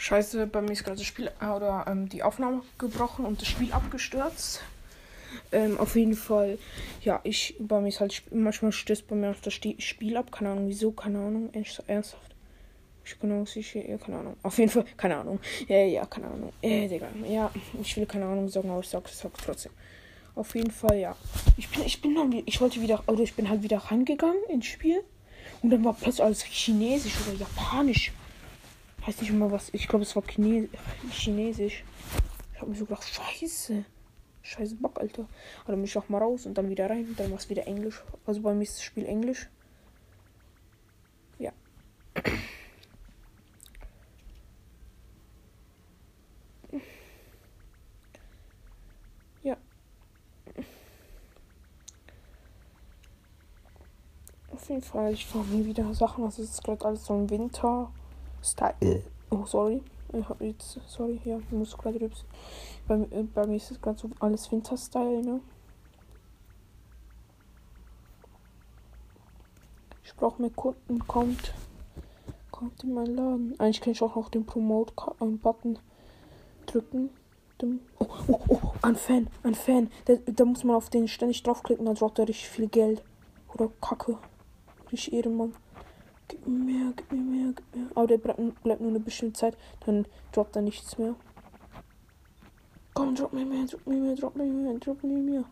Scheiße, bei mir ist gerade das Spiel äh, oder ähm, die Aufnahme gebrochen und das Spiel abgestürzt. Ähm, auf jeden Fall, ja, ich, bei mir ist halt manchmal stößt bei mir auf das Spiel ab. Keine Ahnung, wieso, keine Ahnung, ernsthaft. Ich auch sicher, keine Ahnung. Auf jeden Fall, keine Ahnung. Ja, ja, keine Ahnung. Äh, Digga. Ja, ich will keine Ahnung sagen, aber ich sag, sag trotzdem. Auf jeden Fall, ja. Ich bin, ich bin dann, ich wollte wieder, oder ich bin halt wieder rangegangen ins Spiel. Und dann war plötzlich alles Chinesisch oder Japanisch. Weiß nicht immer was. Ich glaube, es war Chine Chinesisch. Ich habe mir so gedacht, Scheiße. Scheiße Bock, Alter. Aber dann bin ich auch mal raus und dann wieder rein. Und dann war es wieder Englisch. Also bei mir ist das Spiel Englisch. Ja. Ja. Auf jeden Fall, ich fahre mir wieder Sachen. Das ist gerade alles so ein Winter. Style. Äh. Oh, sorry. Ich hab jetzt, sorry, ja, ich muss gerade rübsen. Bei, äh, bei mir ist es gerade so alles Winter-Style, ne? Ich brauche mehr Kunden, kommt. Kommt in meinen Laden. Eigentlich kann ich auch noch den Promote-Button drücken. Oh, oh, oh, ein Fan, ein Fan. Da, da muss man auf den ständig draufklicken, dann droppt er richtig viel Geld. Oder Kacke. Richtig Ehrenmann. Gib mir mehr, gib mir mehr, gib mir. Aber der bleibt, bleibt nur eine bestimmte Zeit. Dann droppt er nichts mehr. Komm, drop mir mehr, drop mir mehr, drop mir mehr, drop mir mehr.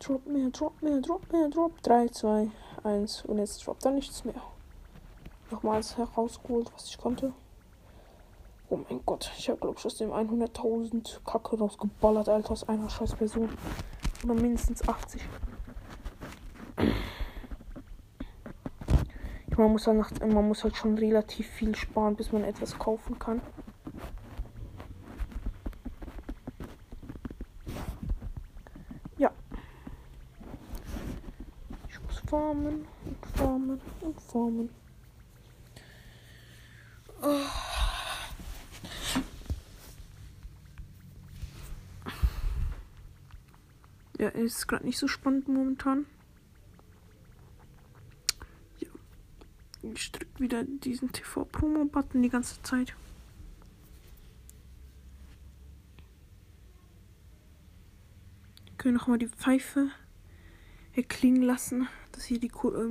Drop mehr, drop mehr, drop mehr, drop. 3, 2, 1. Und jetzt droppt er nichts mehr. Nochmals herausgeholt, was ich konnte. Oh mein Gott, ich habe glaube ich aus dem 100.000 Kacke rausgeballert, Alter, aus einer scheiß Person. Oder mindestens 80. Man muss, halt, man muss halt schon relativ viel sparen, bis man etwas kaufen kann. Ja. Ich muss farmen und farmen und farmen. Oh. Ja, ist gerade nicht so spannend momentan. Ich drück wieder diesen TV-Promo-Button die ganze Zeit. Können nochmal die Pfeife erklingen lassen, dass hier die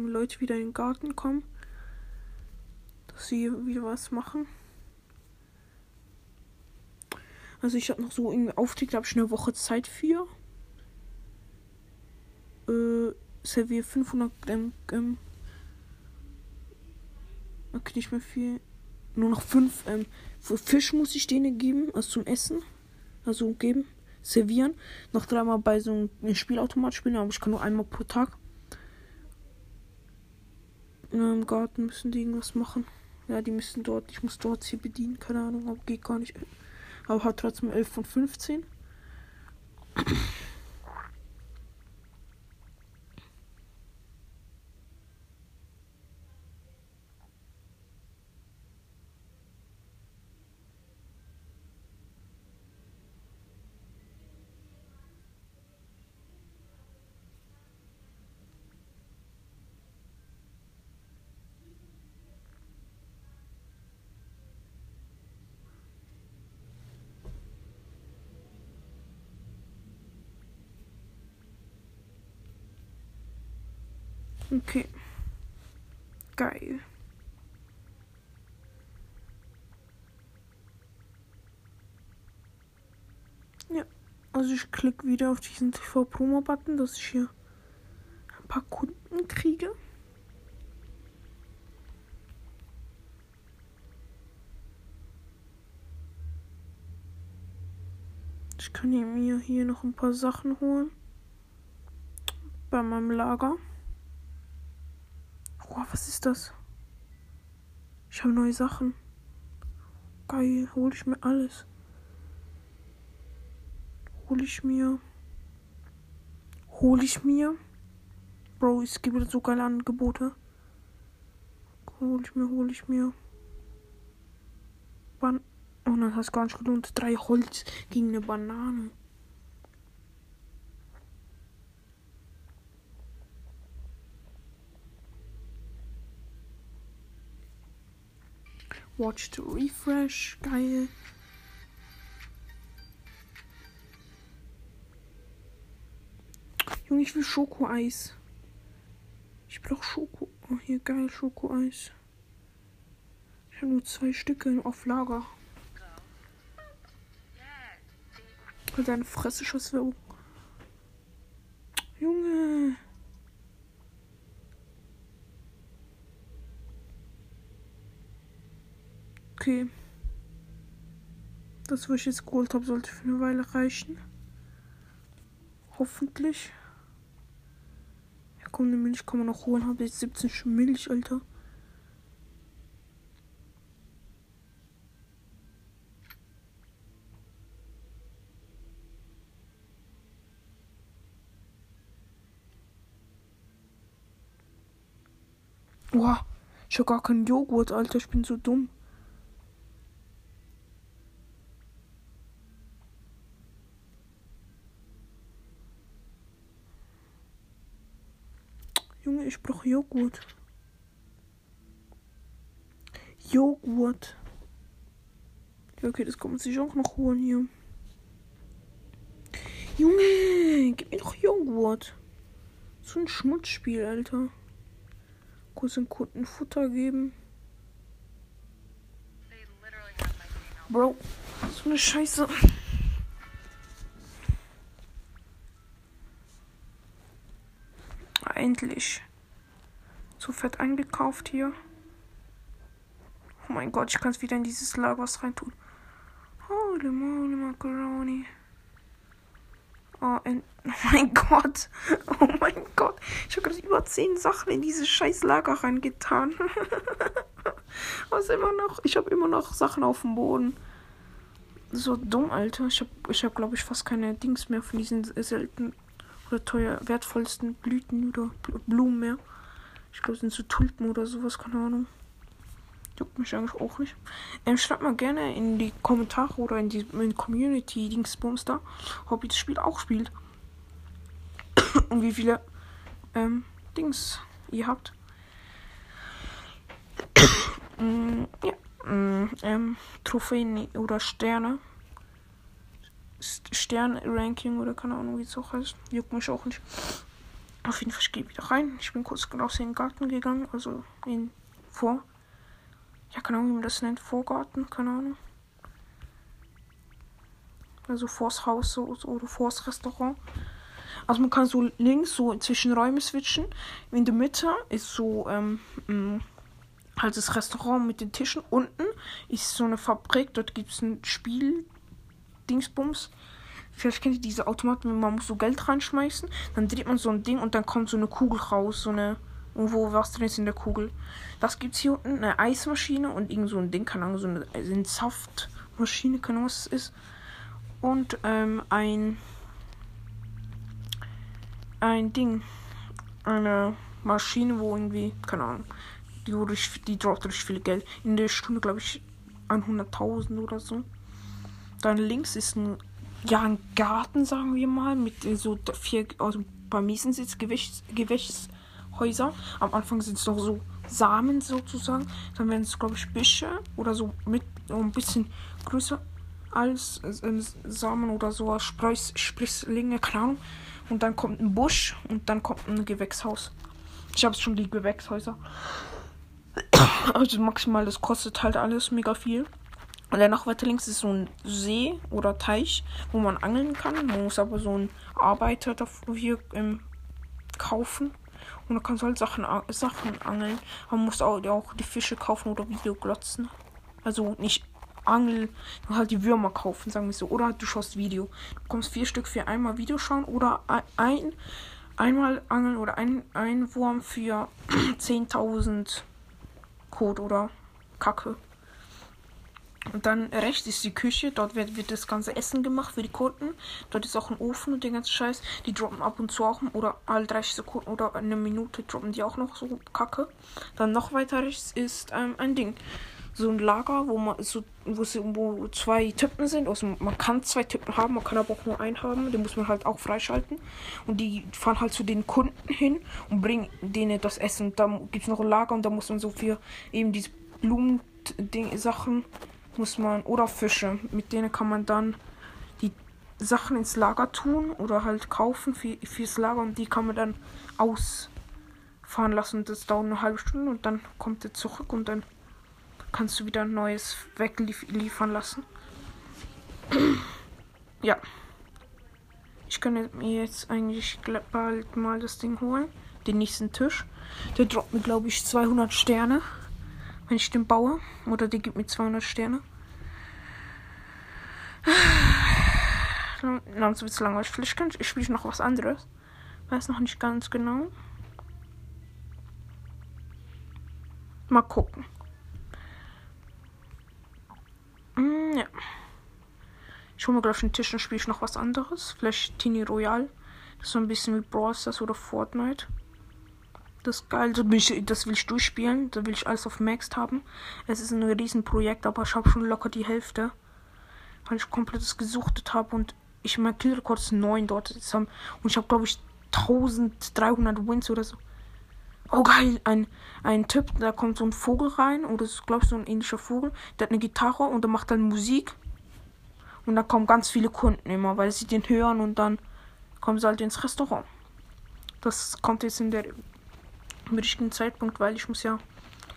Leute wieder in den Garten kommen. Dass sie wieder was machen. Also ich habe noch so irgendwie da habe ich eine Woche Zeit für. Äh, servier 500 ähm, ähm, Okay, nicht mehr viel. Nur noch fünf. Ähm, Fisch muss ich denen geben, also zum Essen. Also geben, servieren. Noch dreimal bei so einem Spielautomat spielen, aber ich kann nur einmal pro Tag. Im Garten müssen die irgendwas machen. Ja, die müssen dort, ich muss dort sie bedienen, keine Ahnung, aber geht gar nicht. Aber hat trotzdem 11 von 15. Okay. Geil. Ja, also ich klicke wieder auf diesen TV-Promo-Button, dass ich hier ein paar Kunden kriege. Ich kann mir hier noch ein paar Sachen holen. Bei meinem Lager. Oh, was ist das? Ich habe neue Sachen. Geil, hole ich mir alles. Hole ich mir. Hole ich mir. Bro, es gibt so geile Angebote. Hole ich mir, hole ich mir. Ban oh, dann hast du gar nicht gelohnt. Drei Holz gegen eine Banane. Watch to refresh. Geil. Junge, ich will Schokoeis. Ich brauch Schoko. Oh, hier geil, Schokoeis. Ich habe nur zwei Stücke auf Lager. Deine Fresse, Schusswerbung. Junge. Okay. Das, was ich jetzt geholt habe, sollte für eine Weile reichen. Hoffentlich. Ja, komm, eine Milch kann man noch holen. Habe jetzt 17 Milch, Alter. Boah, ich hab gar keinen Joghurt, Alter. Ich bin so dumm. Junge, ich brauche Joghurt. Joghurt. Okay, das kann man sich auch noch holen hier. Junge, gib mir doch Joghurt. So ein Schmutzspiel, Alter. Kurz den Kunden Futter geben. Bro, so eine Scheiße. Endlich. So fett eingekauft hier. Oh mein Gott, ich kann es wieder in dieses Lager was reintun. Holy moly macaroni. Oh, oh mein Gott. Oh mein Gott. Ich habe gerade über zehn Sachen in dieses scheiß Lager reingetan. Was immer noch? Ich habe immer noch Sachen auf dem Boden. So dumm, Alter. Ich habe, ich hab, glaube ich, fast keine Dings mehr von diesen seltenen oder teuer wertvollsten Blüten oder Bl- Blumen mehr. Ich glaube, sind so Tulpen oder sowas, keine Ahnung. Juckt mich eigentlich auch nicht. Ähm, schreibt mal gerne in die Kommentare oder in die in Community Dingsbums da, ob ihr das Spiel auch spielt. Und wie viele ähm, Dings ihr habt. Mm, ja. Mm, ähm, Trophäen oder Sterne. St- Stern-Ranking oder keine Ahnung, wie es auch heißt. Juckt mich auch nicht. Auf jeden Fall, ich gehe wieder rein. Ich bin kurz raus in den Garten gegangen, also in vor. Ja, keine Ahnung, wie man das nennt. Vorgarten, keine Ahnung. Also vors Haus so, so, oder vors Restaurant. Also man kann so links so zwischen Räume switchen. In der Mitte ist so ähm, mh, halt das Restaurant mit den Tischen. Unten ist so eine Fabrik. Dort gibt es ein Spiel. Dingsbums. Vielleicht kennt ihr diese Automaten, man muss so Geld reinschmeißen. Dann dreht man so ein Ding und dann kommt so eine Kugel raus. So eine. Wo was drin ist in der Kugel. Das gibt's hier unten. Eine Eismaschine und irgend so ein Ding, keine Ahnung, so eine, also eine Saftmaschine, keine Ahnung, was es ist. Und ähm, ein. Ein Ding. Eine Maschine, wo irgendwie, keine Ahnung, die, die droppt durch viel Geld. In der Stunde, glaube ich, 100.000 oder so. Dann links ist ein, ja, ein Garten, sagen wir mal, mit äh, so vier, also es jetzt Gewächs, Gewächshäuser. Am Anfang sind es noch so Samen sozusagen. Dann werden es, glaube ich, Büsche oder so mit so ein bisschen größer als äh, Samen oder so Spreis, Sprisslinge, keine Ahnung. Und dann kommt ein Busch und dann kommt ein Gewächshaus. Ich habe schon die Gewächshäuser. Also maximal, das kostet halt alles mega viel. Und dann noch weiter links ist so ein See oder Teich, wo man angeln kann. Man muss aber so einen Arbeiter dafür ähm, kaufen. Und dann kannst du halt Sachen, Sachen angeln. Man muss auch, auch die Fische kaufen oder Videoglotzen. Also nicht Angel, nur halt die Würmer kaufen, sagen wir so. Oder du schaust Video. Du bekommst vier Stück für einmal Video schauen oder ein einmal angeln oder ein, ein Wurm für 10.000 Code oder Kacke. Und dann rechts ist die Küche, dort wird, wird das ganze Essen gemacht für die Kunden. Dort ist auch ein Ofen und der ganze Scheiß. Die droppen ab und zu auch oder alle 30 Sekunden oder eine Minute droppen die auch noch so Kacke. Dann noch weiter rechts ist ähm, ein Ding. So ein Lager, wo man so, wo, wo zwei Typen sind. Also man kann zwei Typen haben, man kann aber auch nur einen haben. Den muss man halt auch freischalten. Und die fahren halt zu den Kunden hin und bringen denen das Essen. Dann gibt es noch ein Lager und da muss man so für eben diese Blumen Ding, Sachen muss man, oder Fische, mit denen kann man dann die Sachen ins Lager tun oder halt kaufen für, fürs Lager und die kann man dann ausfahren lassen. Das dauert eine halbe Stunde und dann kommt er zurück und dann kannst du wieder ein neues wegliefern lassen. ja. Ich kann mir jetzt eigentlich bald mal das Ding holen. Den nächsten Tisch. Der droppt mir, glaube ich, 200 Sterne. Wenn ich den baue. Oder der gibt mir 200 Sterne. Langsam wird es langweilig. Vielleicht kann ich, spiele noch was anderes. Weiß noch nicht ganz genau. Mal gucken. Mm, ja. Ich hole mir gleich einen Tisch und spiele ich noch was anderes. Vielleicht Tini Royal. Das ist so ein bisschen wie Brawl Stars oder Fortnite. Das ist geil, das will, ich, das will ich durchspielen. Da will ich alles auf Max haben. Es ist ein Riesenprojekt, aber ich habe schon locker die Hälfte. Weil ich komplettes gesuchtet habe und ich mein Killrekord ist 9 dort. Und ich habe, glaube ich, 1300 Wins oder so. Oh geil, ein, ein Typ, da kommt so ein Vogel rein, oder ist, glaube ich, so ein ähnlicher Vogel. Der hat eine Gitarre und der macht dann Musik. Und da kommen ganz viele Kunden immer, weil sie den hören und dann kommen sie halt ins Restaurant. Das kommt jetzt in der richtigen Zeitpunkt, weil ich muss ja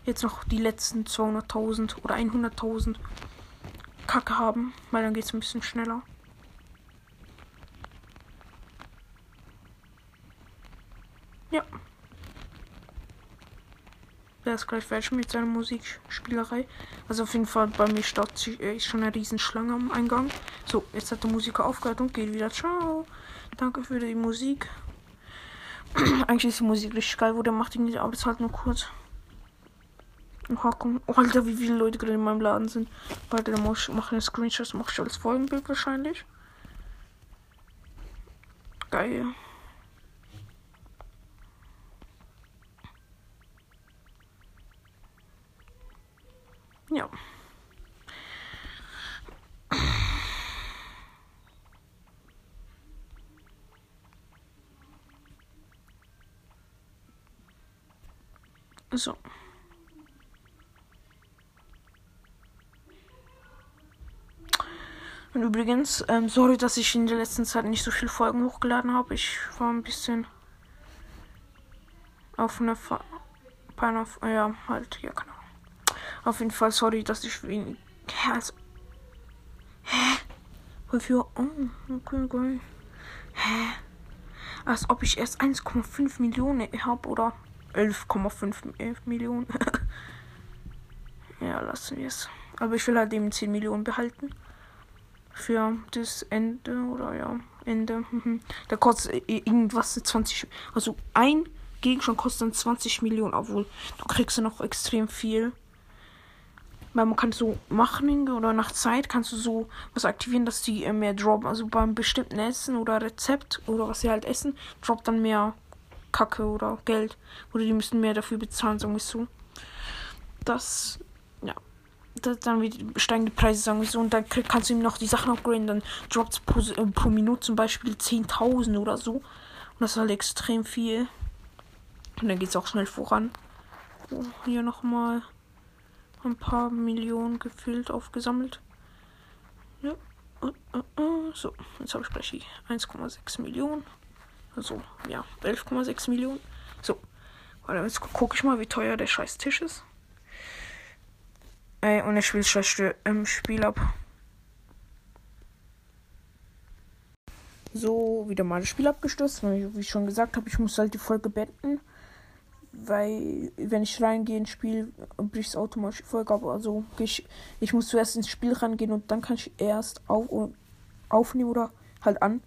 jetzt noch die letzten 200.000 oder 100.000 Kacke haben, weil dann geht es ein bisschen schneller. Ja. Der ist gleich fertig mit seiner Musikspielerei. Also auf jeden Fall bei mir startet äh, schon eine Riesenschlange am Eingang. So, jetzt hat der Musiker aufgehört und geht wieder. Ciao. Danke für die Musik. Eigentlich ist die Musik richtig geil, wo der macht ihn nicht, aber das halt nur kurz. Oha, komm. Oh, Alter, wie viele Leute gerade in meinem Laden sind. Warte, dann muss ich machen Screenshots, mach ich als Folgenbild wahrscheinlich. Geil. Ja. So. Und übrigens, ähm, sorry, dass ich in der letzten Zeit nicht so viele Folgen hochgeladen habe. Ich war ein bisschen auf eine Fa auf, ja, halt, ja, genau. Auf jeden Fall, sorry, dass ich wenig. Also, hä? Wofür? Oh, okay, geil. Hä? Als ob ich erst 1,5 Millionen habe oder 11,5 Millionen. ja, lassen wir es. Aber ich will halt eben 10 Millionen behalten. Für das Ende oder ja, Ende. da kostet irgendwas 20. Also ein Gegenstand kostet dann 20 Millionen, obwohl du kriegst ja noch extrem viel. Weil man kann so machen oder nach Zeit kannst du so was aktivieren, dass die äh, mehr droppen. Also beim bestimmten Essen oder Rezept oder was sie halt essen, droppt dann mehr Kacke oder Geld. Oder die müssen mehr dafür bezahlen, sagen wir so. Das, ja. Das, dann steigen die Preise, sagen wir so. Und dann kannst du ihm noch die Sachen upgraden. Dann droppt es pro, äh, pro Minute zum Beispiel 10.000 oder so. Und das ist halt extrem viel. Und dann geht es auch schnell voran. So, hier nochmal ein paar Millionen gefühlt aufgesammelt. Ja. Äh, äh, äh. So, jetzt habe ich gleich 1,6 Millionen. Also, ja, 11,6 Millionen. So. Warte, jetzt gucke ich mal, wie teuer der scheiß Tisch ist. Ey, und ich spiele scheiß ähm, Spiel ab. So, wieder mal das Spiel abgestürzt. Wie ich schon gesagt habe, ich muss halt die Folge beenden weil wenn ich reingehe ins Spiel, bricht es automatisch die Folge ab. Also ich, ich muss zuerst ins Spiel reingehen und dann kann ich erst auf, aufnehmen oder halt an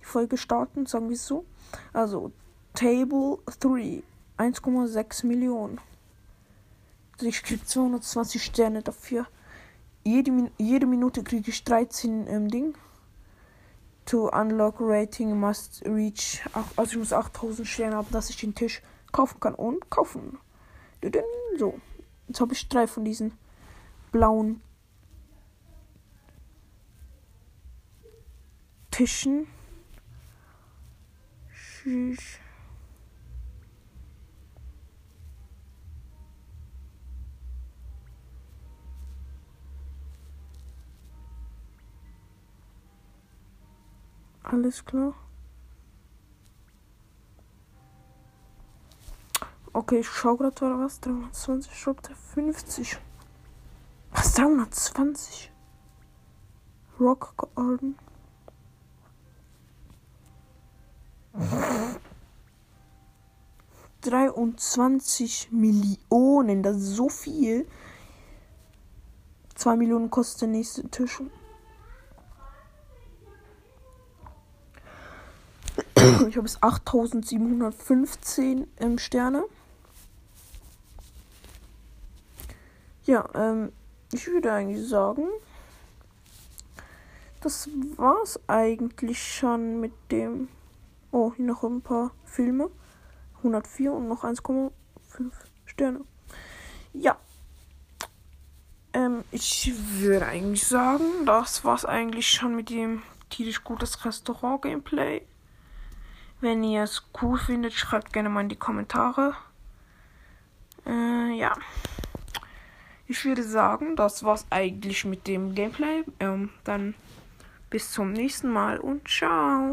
die Folge starten, sagen wir es so. Also Table 3, 1,6 Millionen. Also ich kriege 220 Sterne dafür. Jede, jede Minute kriege ich 13 ähm, Ding. To unlock rating must reach. Also ich muss 8000 Sterne haben, dass ich den Tisch kaufen kann. Und kaufen. So. Jetzt habe ich drei von diesen blauen Tischen. Tschüss. Alles klar. Okay, ich schau gerade war was. 320 Shop der 50. Was 320? Rock Garden. 23 Millionen, das ist so viel. 2 Millionen kostet der nächste Tisch. Ich habe es 8715 ähm, Sterne. Ja, ähm, ich würde eigentlich sagen, das war's eigentlich schon mit dem. Oh, hier noch ein paar Filme. 104 und noch 1,5 Sterne. Ja. Ähm, ich würde eigentlich sagen, das war's eigentlich schon mit dem tierisch gutes Restaurant-Gameplay. Wenn ihr es cool findet, schreibt gerne mal in die Kommentare. Äh, ja. Ich würde sagen, das war's eigentlich mit dem Gameplay. Ähm, dann bis zum nächsten Mal und ciao.